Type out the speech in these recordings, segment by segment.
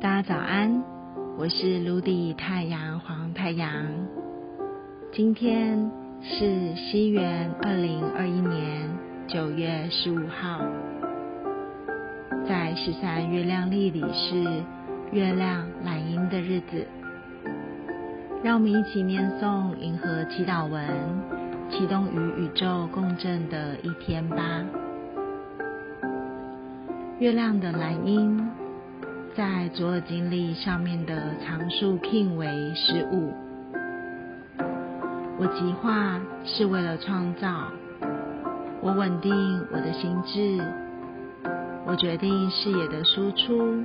大家早安，我是卢迪太阳黄太阳。今天是西元二零二一年九月十五号，在十三月亮历里是月亮蓝鹰的日子。让我们一起念诵银河祈祷文，启动与宇宙共振的一天吧。月亮的蓝鹰。在左耳经历上面的常数 king 为十五。我极化是为了创造，我稳定我的心智，我决定视野的输出。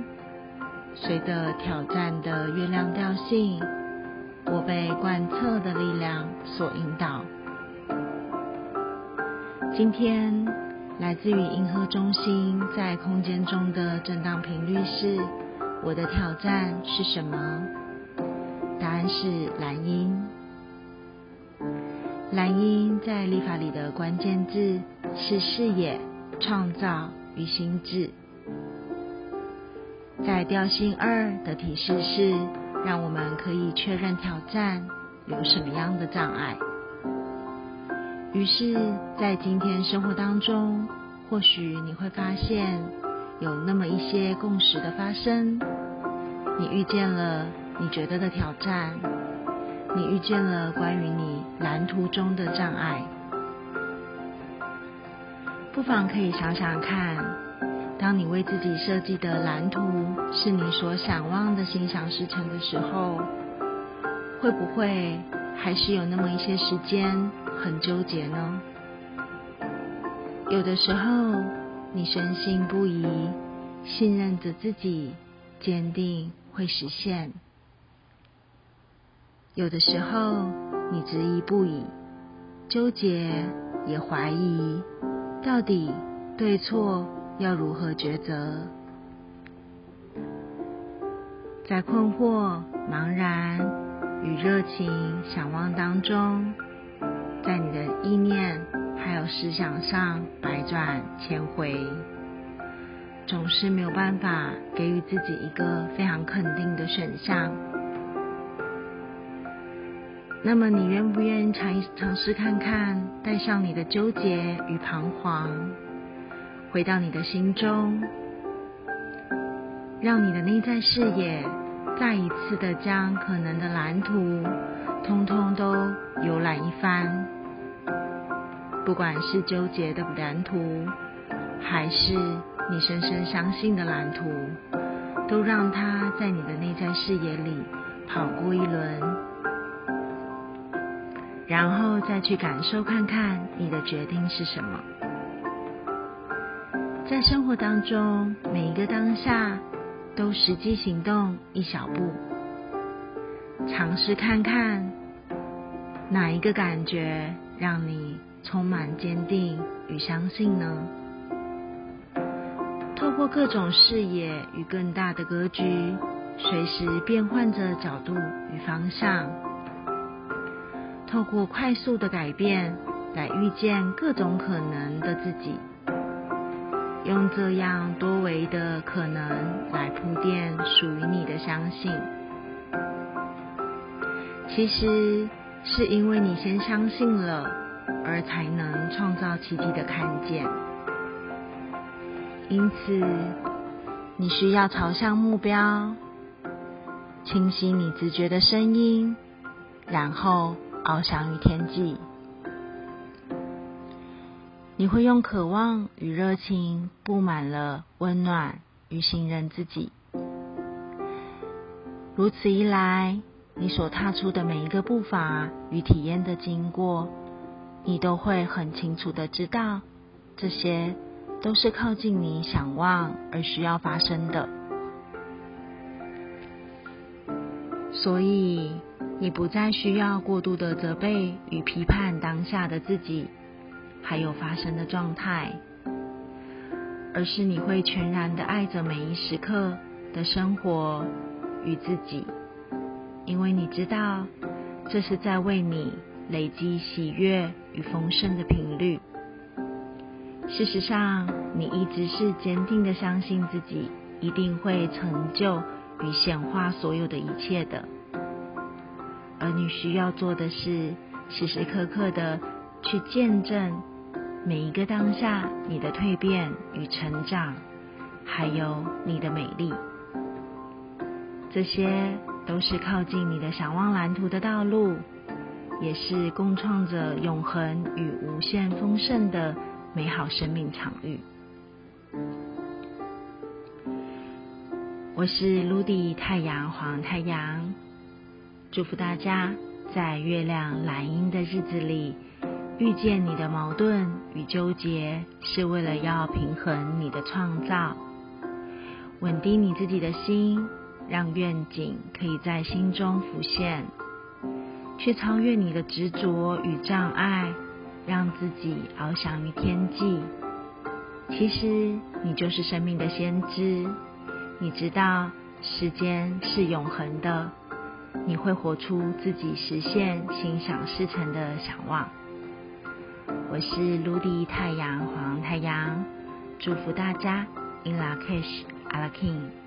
随着挑战的月亮调性，我被贯彻的力量所引导。今天来自于银河中心在空间中的震荡频率是。我的挑战是什么？答案是蓝鹰。蓝鹰在立法里的关键字是视野、创造与心智。在调性二的提示是，让我们可以确认挑战有什么样的障碍。于是，在今天生活当中，或许你会发现有那么一些共识的发生。你遇见了你觉得的挑战，你遇见了关于你蓝图中的障碍，不妨可以想想看，当你为自己设计的蓝图是你所想望的心想事成的时候，会不会还是有那么一些时间很纠结呢？有的时候，你深信不疑，信任着自己，坚定。会实现。有的时候，你执疑不已，纠结也怀疑，到底对错要如何抉择？在困惑、茫然与热情、想望当中，在你的意念还有思想上百转千回。总是没有办法给予自己一个非常肯定的选项。那么，你愿不愿意尝一尝试看看，带上你的纠结与彷徨，回到你的心中，让你的内在视野再一次的将可能的蓝图，通通都游览一番。不管是纠结的蓝图，还是你深深相信的蓝图，都让它在你的内在视野里跑过一轮，然后再去感受看看你的决定是什么。在生活当中，每一个当下都实际行动一小步，尝试看看哪一个感觉让你充满坚定与相信呢？透过各种视野与更大的格局，随时变换着角度与方向。透过快速的改变，来遇见各种可能的自己。用这样多维的可能来铺垫属于你的相信。其实是因为你先相信了，而才能创造奇迹的看见。因此，你需要朝向目标，清晰你直觉的声音，然后翱翔于天际。你会用渴望与热情布满了温暖与信任自己。如此一来，你所踏出的每一个步伐与体验的经过，你都会很清楚的知道这些。都是靠近你想望而需要发生的，所以你不再需要过度的责备与批判当下的自己，还有发生的状态，而是你会全然的爱着每一时刻的生活与自己，因为你知道这是在为你累积喜悦与丰盛的频率。事实上，你一直是坚定的相信自己一定会成就与显化所有的一切的。而你需要做的是，时时刻刻的去见证每一个当下你的蜕变与成长，还有你的美丽。这些都是靠近你的想望蓝图的道路，也是共创着永恒与无限丰盛的美好生命场域。我是卢迪太阳黄太阳，祝福大家在月亮蓝阴的日子里，遇见你的矛盾与纠结，是为了要平衡你的创造，稳定你自己的心。让愿景可以在心中浮现，去超越你的执着与障碍，让自己翱翔于天际。其实你就是生命的先知，你知道时间是永恒的，你会活出自己实现心想事成的想望。我是卢迪太阳黄太阳，祝福大家，In La Kish, a l a King。